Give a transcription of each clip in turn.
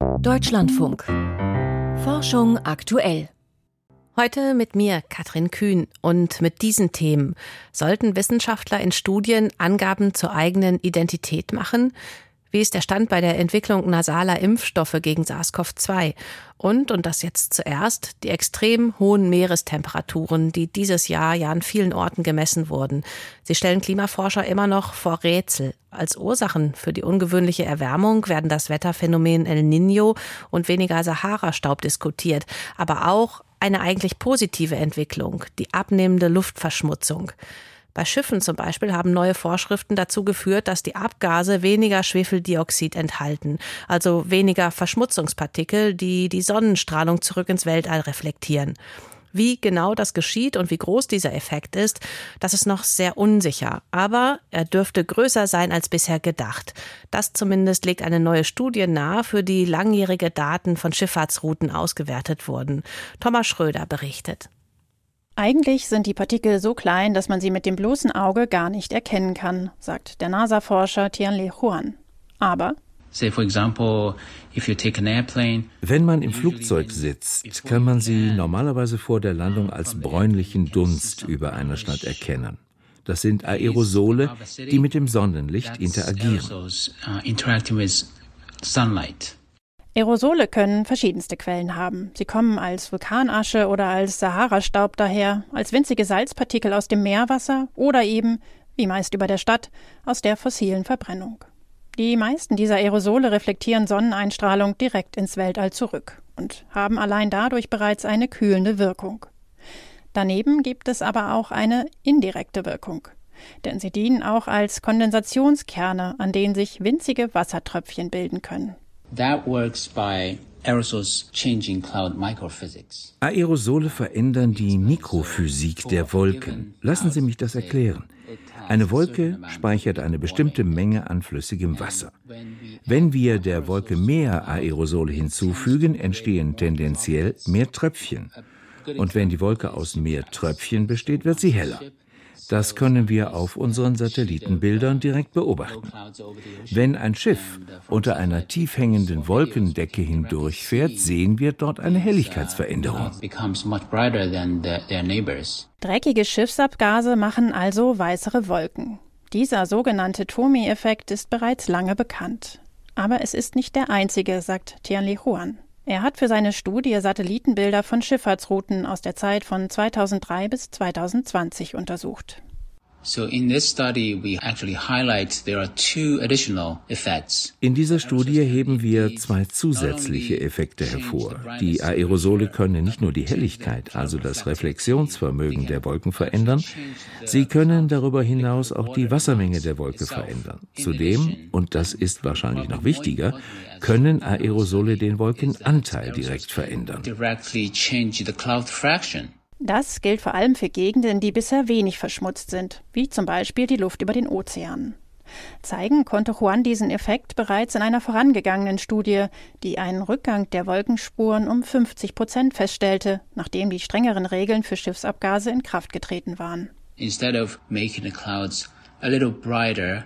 Deutschlandfunk. Forschung aktuell. Heute mit mir, Katrin Kühn, und mit diesen Themen. Sollten Wissenschaftler in Studien Angaben zur eigenen Identität machen? Wie ist der Stand bei der Entwicklung nasaler Impfstoffe gegen SARS-CoV-2? Und, und das jetzt zuerst, die extrem hohen Meerestemperaturen, die dieses Jahr ja an vielen Orten gemessen wurden. Sie stellen Klimaforscher immer noch vor Rätsel. Als Ursachen für die ungewöhnliche Erwärmung werden das Wetterphänomen El Niño und weniger Sahara-Staub diskutiert, aber auch eine eigentlich positive Entwicklung, die abnehmende Luftverschmutzung. Bei Schiffen zum Beispiel haben neue Vorschriften dazu geführt, dass die Abgase weniger Schwefeldioxid enthalten, also weniger Verschmutzungspartikel, die die Sonnenstrahlung zurück ins Weltall reflektieren. Wie genau das geschieht und wie groß dieser Effekt ist, das ist noch sehr unsicher. Aber er dürfte größer sein als bisher gedacht. Das zumindest legt eine neue Studie nahe, für die langjährige Daten von Schifffahrtsrouten ausgewertet wurden. Thomas Schröder berichtet. Eigentlich sind die Partikel so klein, dass man sie mit dem bloßen Auge gar nicht erkennen kann, sagt der NASA-Forscher Tianli Huan. Aber wenn man im Flugzeug sitzt, kann man sie normalerweise vor der Landung als bräunlichen Dunst über einer Stadt erkennen. Das sind Aerosole, die mit dem Sonnenlicht interagieren. Aerosole können verschiedenste Quellen haben. Sie kommen als Vulkanasche oder als Sahara-Staub daher, als winzige Salzpartikel aus dem Meerwasser oder eben, wie meist über der Stadt, aus der fossilen Verbrennung. Die meisten dieser Aerosole reflektieren Sonneneinstrahlung direkt ins Weltall zurück und haben allein dadurch bereits eine kühlende Wirkung. Daneben gibt es aber auch eine indirekte Wirkung, denn sie dienen auch als Kondensationskerne, an denen sich winzige Wassertröpfchen bilden können. That works by Aerosole verändern die Mikrophysik der Wolken. Lassen Sie mich das erklären. Eine Wolke speichert eine bestimmte Menge an flüssigem Wasser. Wenn wir der Wolke mehr Aerosole hinzufügen, entstehen tendenziell mehr Tröpfchen. Und wenn die Wolke aus mehr Tröpfchen besteht, wird sie heller. Das können wir auf unseren Satellitenbildern direkt beobachten. Wenn ein Schiff unter einer tief hängenden Wolkendecke hindurchfährt, sehen wir dort eine Helligkeitsveränderung. Dreckige Schiffsabgase machen also weißere Wolken. Dieser sogenannte Tomi-Effekt ist bereits lange bekannt. Aber es ist nicht der einzige, sagt Tianli Huan. Er hat für seine Studie Satellitenbilder von Schifffahrtsrouten aus der Zeit von 2003 bis 2020 untersucht. In dieser Studie heben wir zwei zusätzliche Effekte hervor. Die Aerosole können nicht nur die Helligkeit, also das Reflexionsvermögen der Wolken verändern, sie können darüber hinaus auch die Wassermenge der Wolke verändern. Zudem, und das ist wahrscheinlich noch wichtiger, können Aerosole den Wolkenanteil direkt verändern. Das gilt vor allem für Gegenden, die bisher wenig verschmutzt sind, wie zum Beispiel die Luft über den Ozeanen. Zeigen konnte Juan diesen Effekt bereits in einer vorangegangenen Studie, die einen Rückgang der Wolkenspuren um 50 Prozent feststellte, nachdem die strengeren Regeln für Schiffsabgase in Kraft getreten waren. Instead of making the clouds a little brighter,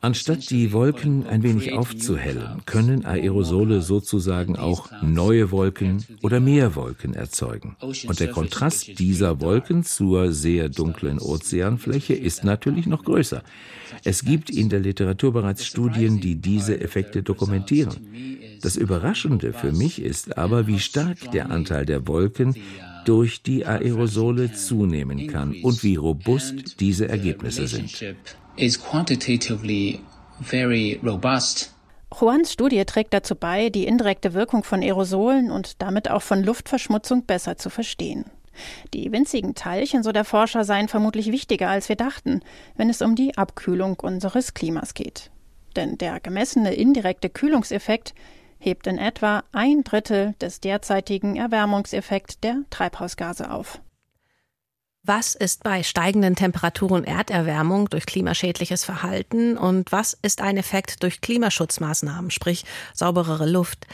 Anstatt die Wolken ein wenig aufzuhellen, können Aerosole sozusagen auch neue Wolken oder mehr Wolken erzeugen. Und der Kontrast dieser Wolken zur sehr dunklen Ozeanfläche ist natürlich noch größer. Es gibt in der Literatur bereits Studien, die diese Effekte dokumentieren. Das Überraschende für mich ist aber, wie stark der Anteil der Wolken durch die Aerosole zunehmen kann und wie robust diese Ergebnisse sind is quantitatively very robust. Juans Studie trägt dazu bei, die indirekte Wirkung von Aerosolen und damit auch von Luftverschmutzung besser zu verstehen. Die winzigen Teilchen, so der Forscher, seien vermutlich wichtiger, als wir dachten, wenn es um die Abkühlung unseres Klimas geht. Denn der gemessene indirekte Kühlungseffekt hebt in etwa ein Drittel des derzeitigen Erwärmungseffekts der Treibhausgase auf. Was ist bei steigenden Temperaturen Erderwärmung durch klimaschädliches Verhalten und was ist ein Effekt durch Klimaschutzmaßnahmen, sprich sauberere Luft?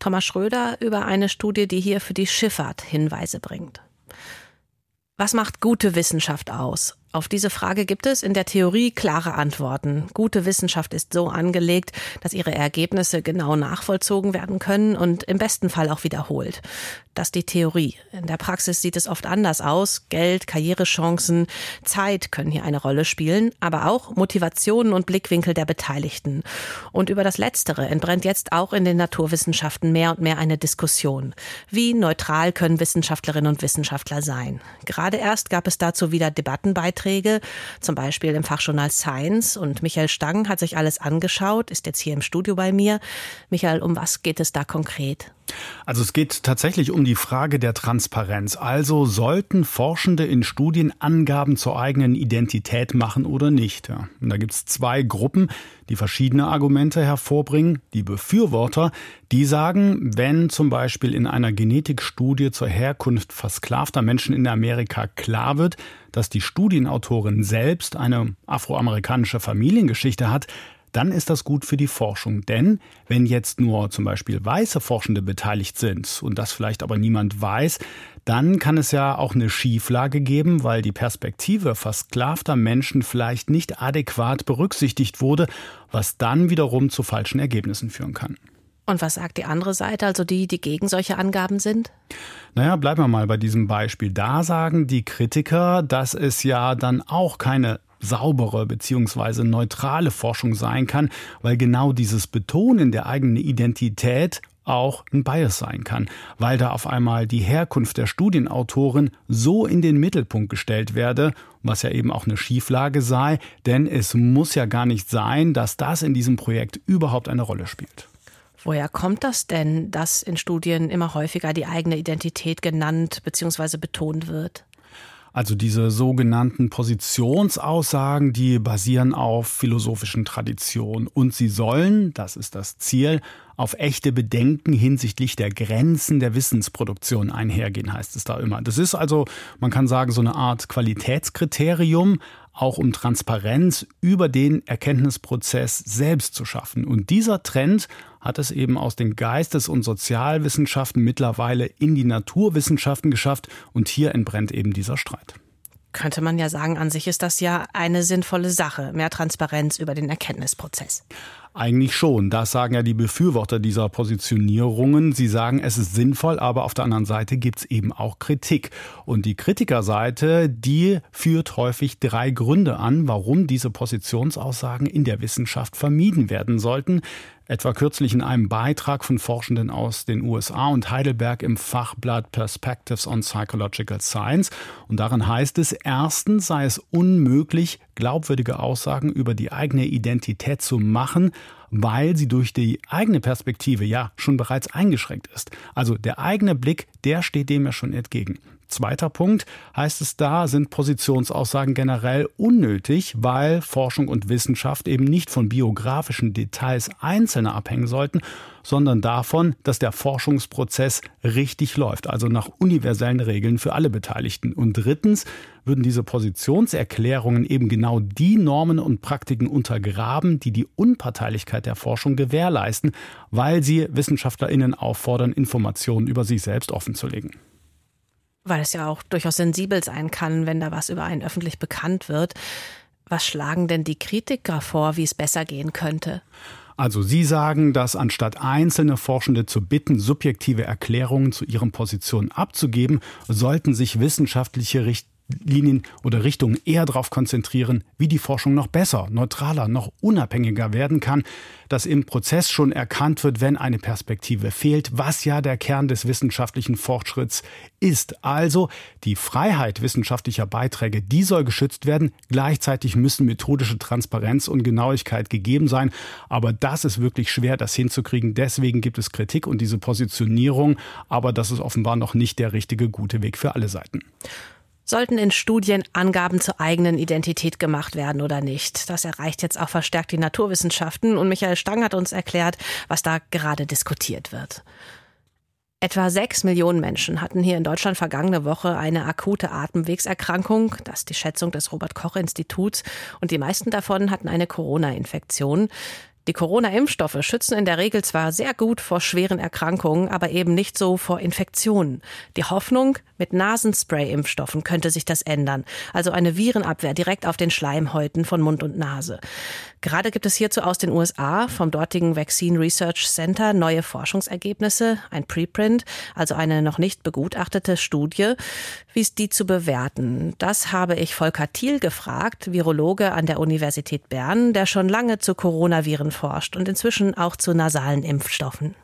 Thomas Schröder über eine Studie, die hier für die Schifffahrt Hinweise bringt. Was macht gute Wissenschaft aus? Auf diese Frage gibt es in der Theorie klare Antworten. Gute Wissenschaft ist so angelegt, dass ihre Ergebnisse genau nachvollzogen werden können und im besten Fall auch wiederholt. Das ist die Theorie. In der Praxis sieht es oft anders aus. Geld, Karrierechancen, Zeit können hier eine Rolle spielen, aber auch Motivationen und Blickwinkel der Beteiligten. Und über das Letztere entbrennt jetzt auch in den Naturwissenschaften mehr und mehr eine Diskussion. Wie neutral können Wissenschaftlerinnen und Wissenschaftler sein? Gerade erst gab es dazu wieder Debattenbeiträge, zum Beispiel im Fachjournal Science. Und Michael Stang hat sich alles angeschaut, ist jetzt hier im Studio bei mir. Michael, um was geht es da konkret? Also es geht tatsächlich um die Frage der Transparenz. Also sollten Forschende in Studien Angaben zur eigenen Identität machen oder nicht? Ja. Und da gibt es zwei Gruppen, die verschiedene Argumente hervorbringen. Die Befürworter, die sagen, wenn zum Beispiel in einer Genetikstudie zur Herkunft versklavter Menschen in Amerika klar wird, dass die Studienautorin selbst eine afroamerikanische Familiengeschichte hat, dann ist das gut für die Forschung. Denn wenn jetzt nur zum Beispiel weiße Forschende beteiligt sind und das vielleicht aber niemand weiß, dann kann es ja auch eine Schieflage geben, weil die Perspektive versklavter Menschen vielleicht nicht adäquat berücksichtigt wurde, was dann wiederum zu falschen Ergebnissen führen kann. Und was sagt die andere Seite, also die, die gegen solche Angaben sind? Naja, bleiben wir mal bei diesem Beispiel. Da sagen die Kritiker, dass es ja dann auch keine saubere bzw. neutrale Forschung sein kann, weil genau dieses Betonen der eigenen Identität auch ein Bias sein kann, weil da auf einmal die Herkunft der Studienautorin so in den Mittelpunkt gestellt werde, was ja eben auch eine Schieflage sei, denn es muss ja gar nicht sein, dass das in diesem Projekt überhaupt eine Rolle spielt. Woher kommt das denn, dass in Studien immer häufiger die eigene Identität genannt bzw. betont wird? Also diese sogenannten Positionsaussagen, die basieren auf philosophischen Traditionen und sie sollen, das ist das Ziel, auf echte Bedenken hinsichtlich der Grenzen der Wissensproduktion einhergehen, heißt es da immer. Das ist also, man kann sagen, so eine Art Qualitätskriterium, auch um Transparenz über den Erkenntnisprozess selbst zu schaffen. Und dieser Trend hat es eben aus den Geistes- und Sozialwissenschaften mittlerweile in die Naturwissenschaften geschafft. Und hier entbrennt eben dieser Streit. Könnte man ja sagen, an sich ist das ja eine sinnvolle Sache, mehr Transparenz über den Erkenntnisprozess. Eigentlich schon. Das sagen ja die Befürworter dieser Positionierungen. Sie sagen, es ist sinnvoll, aber auf der anderen Seite gibt es eben auch Kritik. Und die Kritikerseite, die führt häufig drei Gründe an, warum diese Positionsaussagen in der Wissenschaft vermieden werden sollten etwa kürzlich in einem Beitrag von Forschenden aus den USA und Heidelberg im Fachblatt Perspectives on Psychological Science. Und darin heißt es, erstens sei es unmöglich, glaubwürdige Aussagen über die eigene Identität zu machen, weil sie durch die eigene Perspektive ja schon bereits eingeschränkt ist. Also der eigene Blick, der steht dem ja schon entgegen. Zweiter Punkt heißt es da, sind Positionsaussagen generell unnötig, weil Forschung und Wissenschaft eben nicht von biografischen Details Einzelner abhängen sollten, sondern davon, dass der Forschungsprozess richtig läuft, also nach universellen Regeln für alle Beteiligten. Und drittens würden diese Positionserklärungen eben genau die Normen und Praktiken untergraben, die die Unparteilichkeit der Forschung gewährleisten, weil sie Wissenschaftlerinnen auffordern, Informationen über sich selbst offenzulegen weil es ja auch durchaus sensibel sein kann, wenn da was über einen öffentlich bekannt wird. Was schlagen denn die Kritiker vor, wie es besser gehen könnte? Also Sie sagen, dass anstatt einzelne Forschende zu bitten, subjektive Erklärungen zu ihren Positionen abzugeben, sollten sich wissenschaftliche Richt Linien oder Richtungen eher darauf konzentrieren, wie die Forschung noch besser, neutraler, noch unabhängiger werden kann, dass im Prozess schon erkannt wird, wenn eine Perspektive fehlt, was ja der Kern des wissenschaftlichen Fortschritts ist. Also die Freiheit wissenschaftlicher Beiträge, die soll geschützt werden. Gleichzeitig müssen methodische Transparenz und Genauigkeit gegeben sein. Aber das ist wirklich schwer, das hinzukriegen. Deswegen gibt es Kritik und diese Positionierung. Aber das ist offenbar noch nicht der richtige, gute Weg für alle Seiten. Sollten in Studien Angaben zur eigenen Identität gemacht werden oder nicht? Das erreicht jetzt auch verstärkt die Naturwissenschaften und Michael Stang hat uns erklärt, was da gerade diskutiert wird. Etwa sechs Millionen Menschen hatten hier in Deutschland vergangene Woche eine akute Atemwegserkrankung. Das ist die Schätzung des Robert Koch Instituts. Und die meisten davon hatten eine Corona-Infektion. Die Corona-Impfstoffe schützen in der Regel zwar sehr gut vor schweren Erkrankungen, aber eben nicht so vor Infektionen. Die Hoffnung, mit Nasenspray-Impfstoffen könnte sich das ändern. Also eine Virenabwehr direkt auf den Schleimhäuten von Mund und Nase. Gerade gibt es hierzu aus den USA vom dortigen Vaccine Research Center neue Forschungsergebnisse, ein Preprint, also eine noch nicht begutachtete Studie. Wie ist die zu bewerten? Das habe ich Volker Thiel gefragt, Virologe an der Universität Bern, der schon lange zu Coronaviren forscht und inzwischen auch zu nasalen Impfstoffen.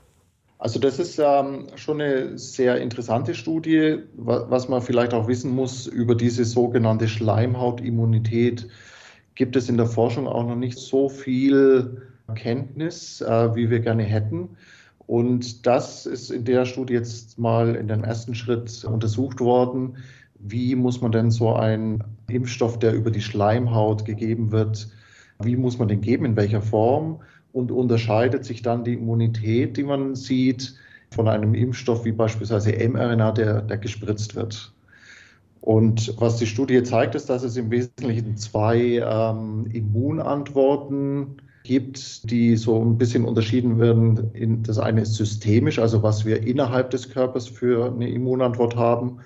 Also das ist ähm, schon eine sehr interessante Studie, was man vielleicht auch wissen muss über diese sogenannte Schleimhautimmunität. Gibt es in der Forschung auch noch nicht so viel Kenntnis, äh, wie wir gerne hätten. Und das ist in der Studie jetzt mal in dem ersten Schritt untersucht worden. Wie muss man denn so einen Impfstoff, der über die Schleimhaut gegeben wird, wie muss man den geben, in welcher Form? Und unterscheidet sich dann die Immunität, die man sieht, von einem Impfstoff wie beispielsweise mRNA, der, der gespritzt wird. Und was die Studie zeigt, ist, dass es im Wesentlichen zwei ähm, Immunantworten gibt, die so ein bisschen unterschieden werden. In, das eine ist systemisch, also was wir innerhalb des Körpers für eine Immunantwort haben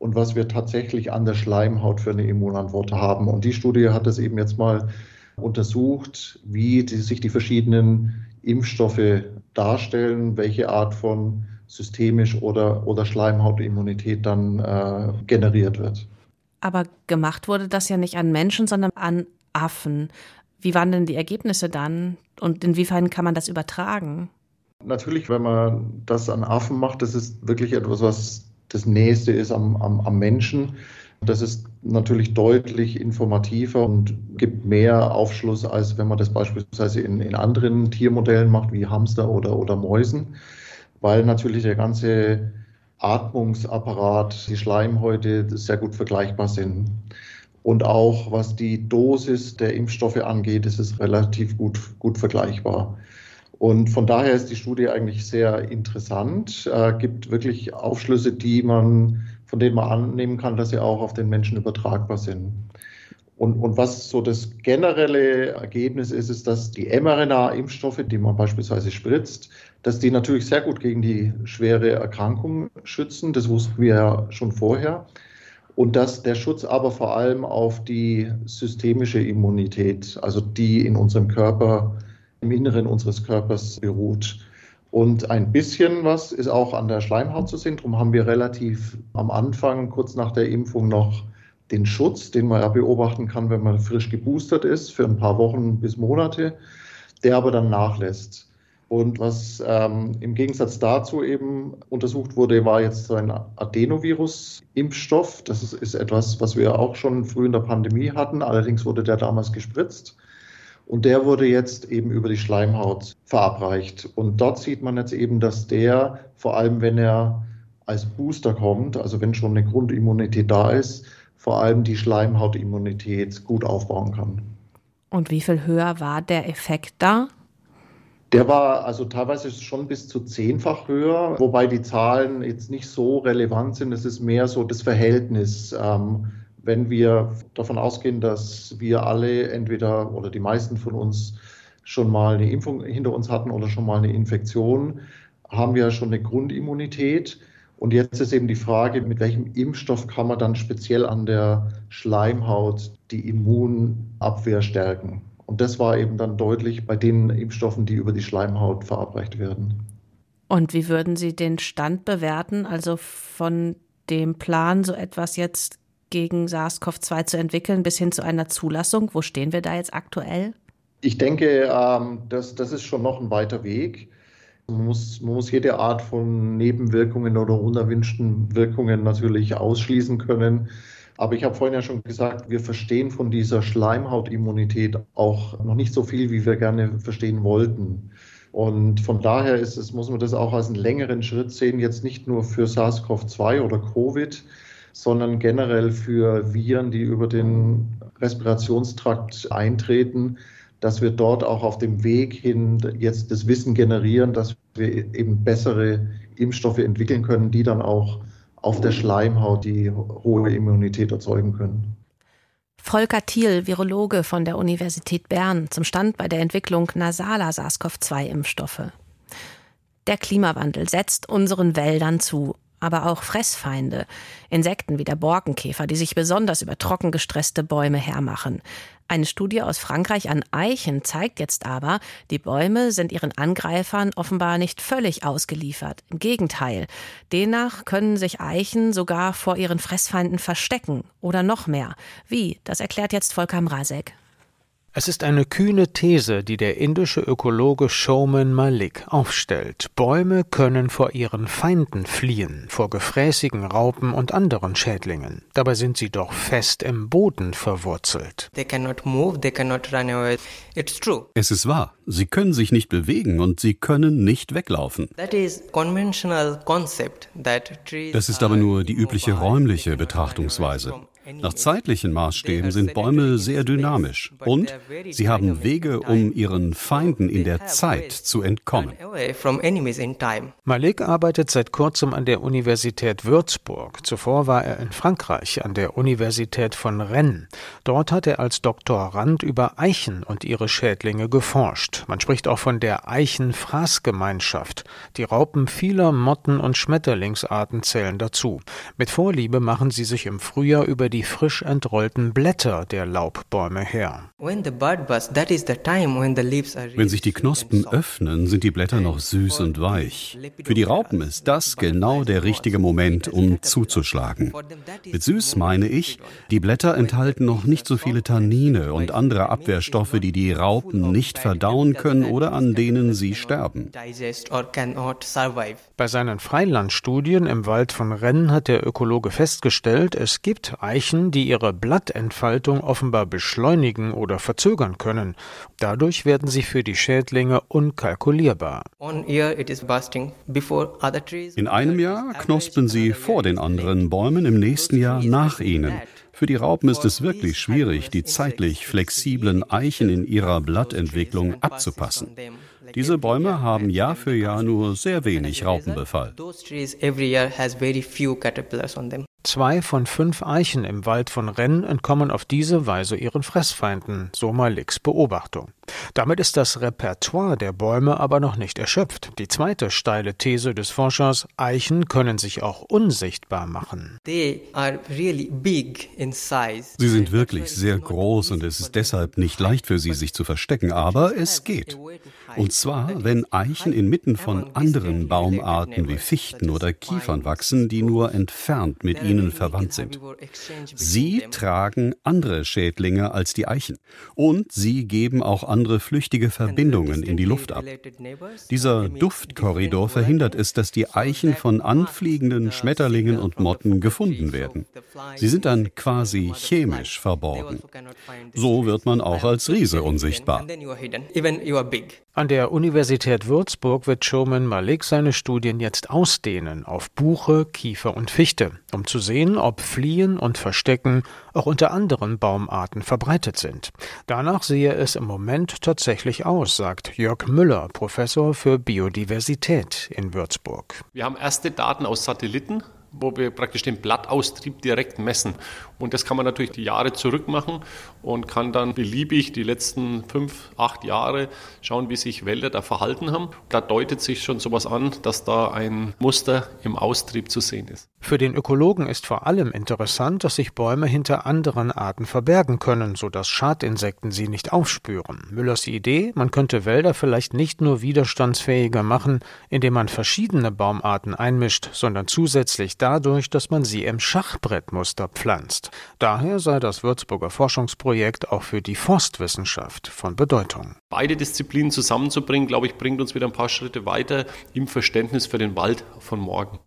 und was wir tatsächlich an der Schleimhaut für eine Immunantwort haben. Und die Studie hat das eben jetzt mal untersucht, wie die, sich die verschiedenen Impfstoffe darstellen, welche Art von systemisch oder, oder Schleimhautimmunität dann äh, generiert wird. Aber gemacht wurde das ja nicht an Menschen, sondern an Affen. Wie waren denn die Ergebnisse dann und inwiefern kann man das übertragen? Natürlich, wenn man das an Affen macht, das ist wirklich etwas, was das Nächste ist am, am, am Menschen. Das ist natürlich deutlich informativer und gibt mehr Aufschluss, als wenn man das beispielsweise in, in anderen Tiermodellen macht, wie Hamster oder, oder Mäusen, weil natürlich der ganze Atmungsapparat, die Schleimhäute sehr gut vergleichbar sind. Und auch was die Dosis der Impfstoffe angeht, ist es relativ gut, gut vergleichbar. Und von daher ist die Studie eigentlich sehr interessant, äh, gibt wirklich Aufschlüsse, die man von denen man annehmen kann, dass sie auch auf den Menschen übertragbar sind. Und, und was so das generelle Ergebnis ist, ist, dass die mRNA-Impfstoffe, die man beispielsweise spritzt, dass die natürlich sehr gut gegen die schwere Erkrankung schützen. Das wussten wir ja schon vorher. Und dass der Schutz aber vor allem auf die systemische Immunität, also die in unserem Körper, im Inneren unseres Körpers beruht. Und ein bisschen was ist auch an der Schleimhaut zu sehen. Darum haben wir relativ am Anfang, kurz nach der Impfung, noch den Schutz, den man ja beobachten kann, wenn man frisch geboostert ist, für ein paar Wochen bis Monate, der aber dann nachlässt. Und was ähm, im Gegensatz dazu eben untersucht wurde, war jetzt so ein Adenovirus-Impfstoff. Das ist, ist etwas, was wir auch schon früh in der Pandemie hatten. Allerdings wurde der damals gespritzt. Und der wurde jetzt eben über die Schleimhaut verabreicht. Und dort sieht man jetzt eben, dass der, vor allem wenn er als Booster kommt, also wenn schon eine Grundimmunität da ist, vor allem die Schleimhautimmunität gut aufbauen kann. Und wie viel höher war der Effekt da? Der war also teilweise schon bis zu zehnfach höher, wobei die Zahlen jetzt nicht so relevant sind. Es ist mehr so das Verhältnis. Ähm, wenn wir davon ausgehen, dass wir alle entweder oder die meisten von uns schon mal eine Impfung hinter uns hatten oder schon mal eine Infektion, haben wir schon eine Grundimmunität. Und jetzt ist eben die Frage, mit welchem Impfstoff kann man dann speziell an der Schleimhaut die Immunabwehr stärken. Und das war eben dann deutlich bei den Impfstoffen, die über die Schleimhaut verabreicht werden. Und wie würden Sie den Stand bewerten, also von dem Plan, so etwas jetzt gegen SARS-CoV-2 zu entwickeln, bis hin zu einer Zulassung? Wo stehen wir da jetzt aktuell? Ich denke, ähm, das, das ist schon noch ein weiter Weg. Man muss, man muss jede Art von Nebenwirkungen oder unerwünschten Wirkungen natürlich ausschließen können. Aber ich habe vorhin ja schon gesagt, wir verstehen von dieser Schleimhautimmunität auch noch nicht so viel, wie wir gerne verstehen wollten. Und von daher ist es, muss man das auch als einen längeren Schritt sehen, jetzt nicht nur für SARS-CoV-2 oder Covid, sondern generell für Viren, die über den Respirationstrakt eintreten, dass wir dort auch auf dem Weg hin jetzt das Wissen generieren, dass wir eben bessere Impfstoffe entwickeln können, die dann auch auf der Schleimhaut die hohe Immunität erzeugen können. Volker Thiel, Virologe von der Universität Bern, zum Stand bei der Entwicklung nasaler SARS-CoV-2-Impfstoffe. Der Klimawandel setzt unseren Wäldern zu aber auch Fressfeinde, Insekten wie der Borkenkäfer, die sich besonders über trocken gestresste Bäume hermachen. Eine Studie aus Frankreich an Eichen zeigt jetzt aber, die Bäume sind ihren Angreifern offenbar nicht völlig ausgeliefert. Im Gegenteil. Demnach können sich Eichen sogar vor ihren Fressfeinden verstecken oder noch mehr. Wie? Das erklärt jetzt Volker Mrazek. Es ist eine kühne These, die der indische Ökologe Showman Malik aufstellt. Bäume können vor ihren Feinden fliehen, vor gefräßigen Raupen und anderen Schädlingen. Dabei sind sie doch fest im Boden verwurzelt. Es ist wahr. Sie können sich nicht bewegen und sie können nicht weglaufen. Das ist aber nur die übliche räumliche Betrachtungsweise. Nach zeitlichen Maßstäben sind Bäume sehr dynamisch und sie haben Wege, um ihren Feinden in der Zeit zu entkommen. Malik arbeitet seit kurzem an der Universität Würzburg. Zuvor war er in Frankreich an der Universität von Rennes. Dort hat er als Doktorand über Eichen und ihre Schädlinge geforscht. Man spricht auch von der Eichenfraßgemeinschaft. Die Raupen vieler Motten und Schmetterlingsarten zählen dazu. Mit Vorliebe machen sie sich im Frühjahr über die frisch entrollten Blätter der Laubbäume her. Wenn sich die Knospen öffnen, sind die Blätter noch süß und weich. Für die Raupen ist das genau der richtige Moment, um zuzuschlagen. Mit süß meine ich, die Blätter enthalten noch nicht so viele Tannine und andere Abwehrstoffe, die die Raupen nicht verdauen können oder an denen sie sterben. Bei seinen Freilandstudien im Wald von Rennes hat der Ökologe festgestellt, es gibt Eichen Eichen, die ihre Blattentfaltung offenbar beschleunigen oder verzögern können. Dadurch werden sie für die Schädlinge unkalkulierbar. In einem Jahr knospen sie vor den anderen Bäumen, im nächsten Jahr nach ihnen. Für die Raupen ist es wirklich schwierig, die zeitlich flexiblen Eichen in ihrer Blattentwicklung abzupassen. Diese Bäume haben Jahr für Jahr nur sehr wenig Raupenbefall. Zwei von fünf Eichen im Wald von Rennes entkommen auf diese Weise ihren Fressfeinden, so Maliks Beobachtung. Damit ist das Repertoire der Bäume aber noch nicht erschöpft. Die zweite steile These des Forschers, Eichen können sich auch unsichtbar machen. Sie sind wirklich sehr groß und es ist deshalb nicht leicht für sie, sich zu verstecken, aber es geht. Und zwar, wenn Eichen inmitten von anderen Baumarten wie Fichten oder Kiefern wachsen, die nur entfernt mit ihnen verwandt sind. Sie tragen andere Schädlinge als die Eichen und sie geben auch andere flüchtige Verbindungen in die Luft ab. Dieser Duftkorridor verhindert es, dass die Eichen von anfliegenden Schmetterlingen und Motten gefunden werden. Sie sind dann quasi chemisch verborgen. So wird man auch als Riese unsichtbar. An der Universität Würzburg wird Showman Malik seine Studien jetzt ausdehnen auf Buche, Kiefer und Fichte, um zu sehen, ob Fliehen und Verstecken auch unter anderen Baumarten verbreitet sind. Danach sehe es im Moment tatsächlich aus, sagt Jörg Müller, Professor für Biodiversität in Würzburg. Wir haben erste Daten aus Satelliten wo wir praktisch den Blattaustrieb direkt messen. Und das kann man natürlich die Jahre zurück machen und kann dann beliebig die letzten fünf, acht Jahre schauen, wie sich Wälder da verhalten haben. Da deutet sich schon sowas an, dass da ein Muster im Austrieb zu sehen ist. Für den Ökologen ist vor allem interessant, dass sich Bäume hinter anderen Arten verbergen können, sodass Schadinsekten sie nicht aufspüren. Müllers Idee, man könnte Wälder vielleicht nicht nur widerstandsfähiger machen, indem man verschiedene Baumarten einmischt, sondern zusätzlich dadurch, dass man sie im Schachbrettmuster pflanzt. Daher sei das Würzburger Forschungsprojekt auch für die Forstwissenschaft von Bedeutung. Beide Disziplinen zusammenzubringen, glaube ich, bringt uns wieder ein paar Schritte weiter im Verständnis für den Wald von morgen.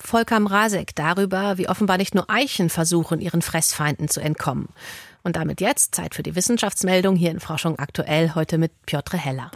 Volker Mrazek darüber, wie offenbar nicht nur Eichen versuchen, ihren Fressfeinden zu entkommen. Und damit jetzt Zeit für die Wissenschaftsmeldung hier in Forschung aktuell, heute mit Piotr Heller.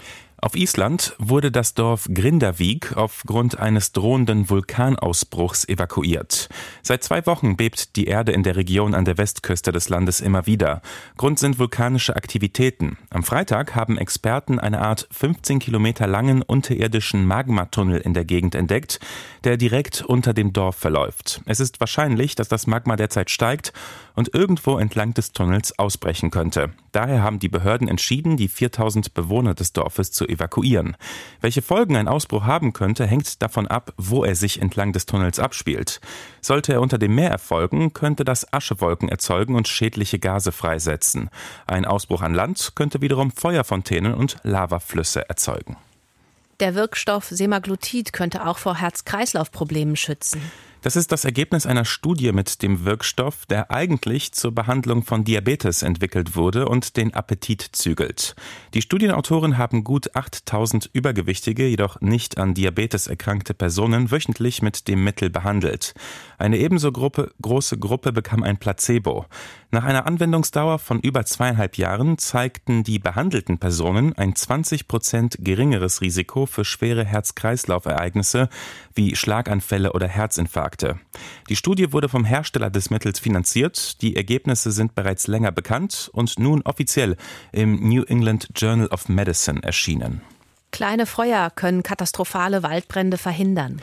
Auf Island wurde das Dorf Grindavik aufgrund eines drohenden Vulkanausbruchs evakuiert. Seit zwei Wochen bebt die Erde in der Region an der Westküste des Landes immer wieder. Grund sind vulkanische Aktivitäten. Am Freitag haben Experten eine Art 15 Kilometer langen unterirdischen Magmatunnel in der Gegend entdeckt, der direkt unter dem Dorf verläuft. Es ist wahrscheinlich, dass das Magma derzeit steigt und irgendwo entlang des Tunnels ausbrechen könnte. Daher haben die Behörden entschieden, die 4000 Bewohner des Dorfes zu evakuieren. Welche Folgen ein Ausbruch haben könnte, hängt davon ab, wo er sich entlang des Tunnels abspielt. Sollte er unter dem Meer erfolgen, könnte das Aschewolken erzeugen und schädliche Gase freisetzen. Ein Ausbruch an Land könnte wiederum Feuerfontänen und Lavaflüsse erzeugen. Der Wirkstoff Semaglutid könnte auch vor Herz-Kreislauf-Problemen schützen. Das ist das Ergebnis einer Studie mit dem Wirkstoff, der eigentlich zur Behandlung von Diabetes entwickelt wurde und den Appetit zügelt. Die Studienautoren haben gut 8000 übergewichtige, jedoch nicht an Diabetes erkrankte Personen wöchentlich mit dem Mittel behandelt. Eine ebenso Gruppe, große Gruppe bekam ein Placebo. Nach einer Anwendungsdauer von über zweieinhalb Jahren zeigten die behandelten Personen ein 20 Prozent geringeres Risiko für schwere Herz-Kreislauf-Ereignisse wie Schlaganfälle oder Herzinfarkte. Die Studie wurde vom Hersteller des Mittels finanziert. Die Ergebnisse sind bereits länger bekannt und nun offiziell im New England Journal of Medicine erschienen. Kleine Feuer können katastrophale Waldbrände verhindern.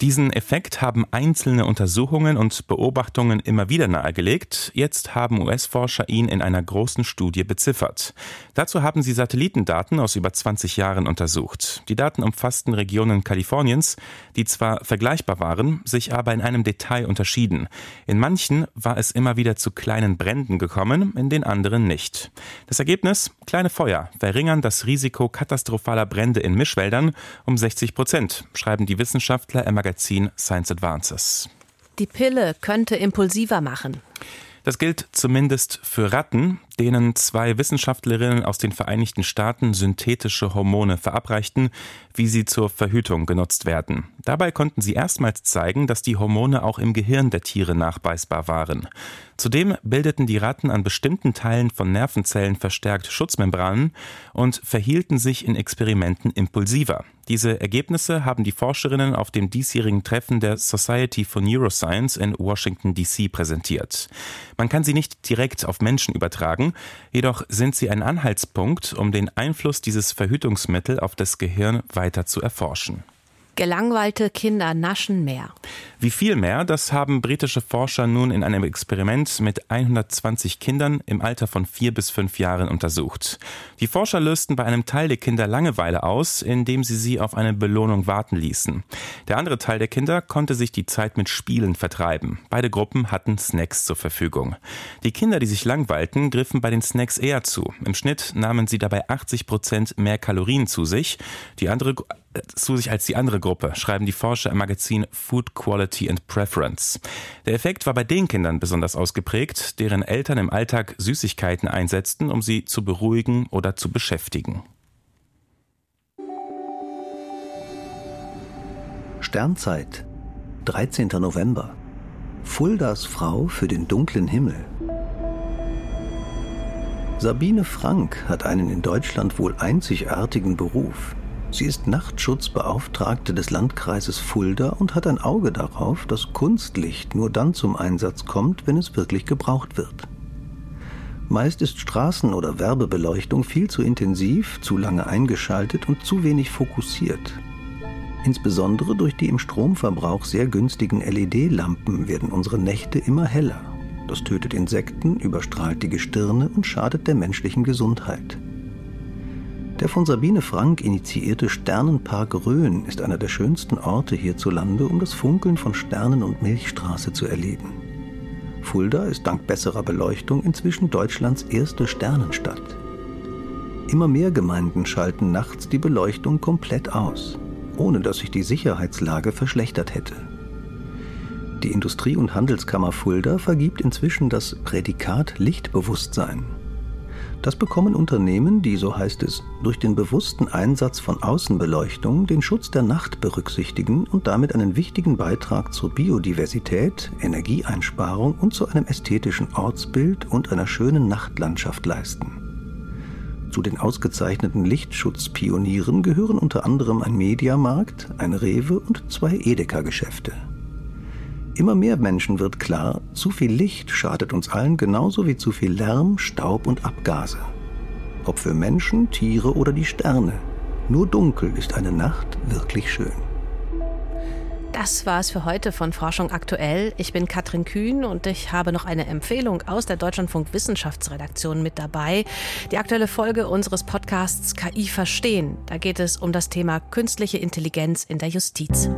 Diesen Effekt haben einzelne Untersuchungen und Beobachtungen immer wieder nahegelegt. Jetzt haben US-Forscher ihn in einer großen Studie beziffert. Dazu haben sie Satellitendaten aus über 20 Jahren untersucht. Die Daten umfassten Regionen Kaliforniens, die zwar vergleichbar waren, sich aber in einem Detail unterschieden. In manchen war es immer wieder zu kleinen Bränden gekommen, in den anderen nicht. Das Ergebnis? Kleine Feuer verringern das Risiko katastrophaler Brände in Mischwäldern um 60 Prozent, schreiben die Wissenschaftler im Magazin Science Advances. Die Pille könnte impulsiver machen. Das gilt zumindest für Ratten, denen zwei Wissenschaftlerinnen aus den Vereinigten Staaten synthetische Hormone verabreichten, wie sie zur Verhütung genutzt werden. Dabei konnten sie erstmals zeigen, dass die Hormone auch im Gehirn der Tiere nachweisbar waren. Zudem bildeten die Ratten an bestimmten Teilen von Nervenzellen verstärkt Schutzmembranen und verhielten sich in Experimenten impulsiver. Diese Ergebnisse haben die Forscherinnen auf dem diesjährigen Treffen der Society for Neuroscience in Washington, D.C. präsentiert. Man kann sie nicht direkt auf Menschen übertragen, jedoch sind sie ein Anhaltspunkt, um den Einfluss dieses Verhütungsmittel auf das Gehirn weiter zu erforschen. Gelangweilte Kinder naschen mehr. Wie viel mehr, das haben britische Forscher nun in einem Experiment mit 120 Kindern im Alter von vier bis fünf Jahren untersucht. Die Forscher lösten bei einem Teil der Kinder Langeweile aus, indem sie sie auf eine Belohnung warten ließen. Der andere Teil der Kinder konnte sich die Zeit mit Spielen vertreiben. Beide Gruppen hatten Snacks zur Verfügung. Die Kinder, die sich langweilten, griffen bei den Snacks eher zu. Im Schnitt nahmen sie dabei 80 Prozent mehr Kalorien zu sich. Die andere zu sich als die andere Gruppe, schreiben die Forscher im Magazin Food Quality and Preference. Der Effekt war bei den Kindern besonders ausgeprägt, deren Eltern im Alltag Süßigkeiten einsetzten, um sie zu beruhigen oder zu beschäftigen. Sternzeit, 13. November. Fuldas Frau für den dunklen Himmel. Sabine Frank hat einen in Deutschland wohl einzigartigen Beruf. Sie ist Nachtschutzbeauftragte des Landkreises Fulda und hat ein Auge darauf, dass Kunstlicht nur dann zum Einsatz kommt, wenn es wirklich gebraucht wird. Meist ist Straßen- oder Werbebeleuchtung viel zu intensiv, zu lange eingeschaltet und zu wenig fokussiert. Insbesondere durch die im Stromverbrauch sehr günstigen LED-Lampen werden unsere Nächte immer heller. Das tötet Insekten, überstrahlt die Gestirne und schadet der menschlichen Gesundheit. Der von Sabine Frank initiierte Sternenpark Rhön ist einer der schönsten Orte hierzulande, um das Funkeln von Sternen und Milchstraße zu erleben. Fulda ist dank besserer Beleuchtung inzwischen Deutschlands erste Sternenstadt. Immer mehr Gemeinden schalten nachts die Beleuchtung komplett aus, ohne dass sich die Sicherheitslage verschlechtert hätte. Die Industrie- und Handelskammer Fulda vergibt inzwischen das Prädikat Lichtbewusstsein das bekommen Unternehmen, die, so heißt es, durch den bewussten Einsatz von Außenbeleuchtung den Schutz der Nacht berücksichtigen und damit einen wichtigen Beitrag zur Biodiversität, Energieeinsparung und zu einem ästhetischen Ortsbild und einer schönen Nachtlandschaft leisten. Zu den ausgezeichneten Lichtschutzpionieren gehören unter anderem ein Mediamarkt, ein Rewe und zwei Edeka-Geschäfte. Immer mehr Menschen wird klar, zu viel Licht schadet uns allen genauso wie zu viel Lärm, Staub und Abgase. Ob für Menschen, Tiere oder die Sterne. Nur dunkel ist eine Nacht wirklich schön. Das war es für heute von Forschung aktuell. Ich bin Katrin Kühn und ich habe noch eine Empfehlung aus der Deutschlandfunk Wissenschaftsredaktion mit dabei. Die aktuelle Folge unseres Podcasts KI verstehen. Da geht es um das Thema künstliche Intelligenz in der Justiz.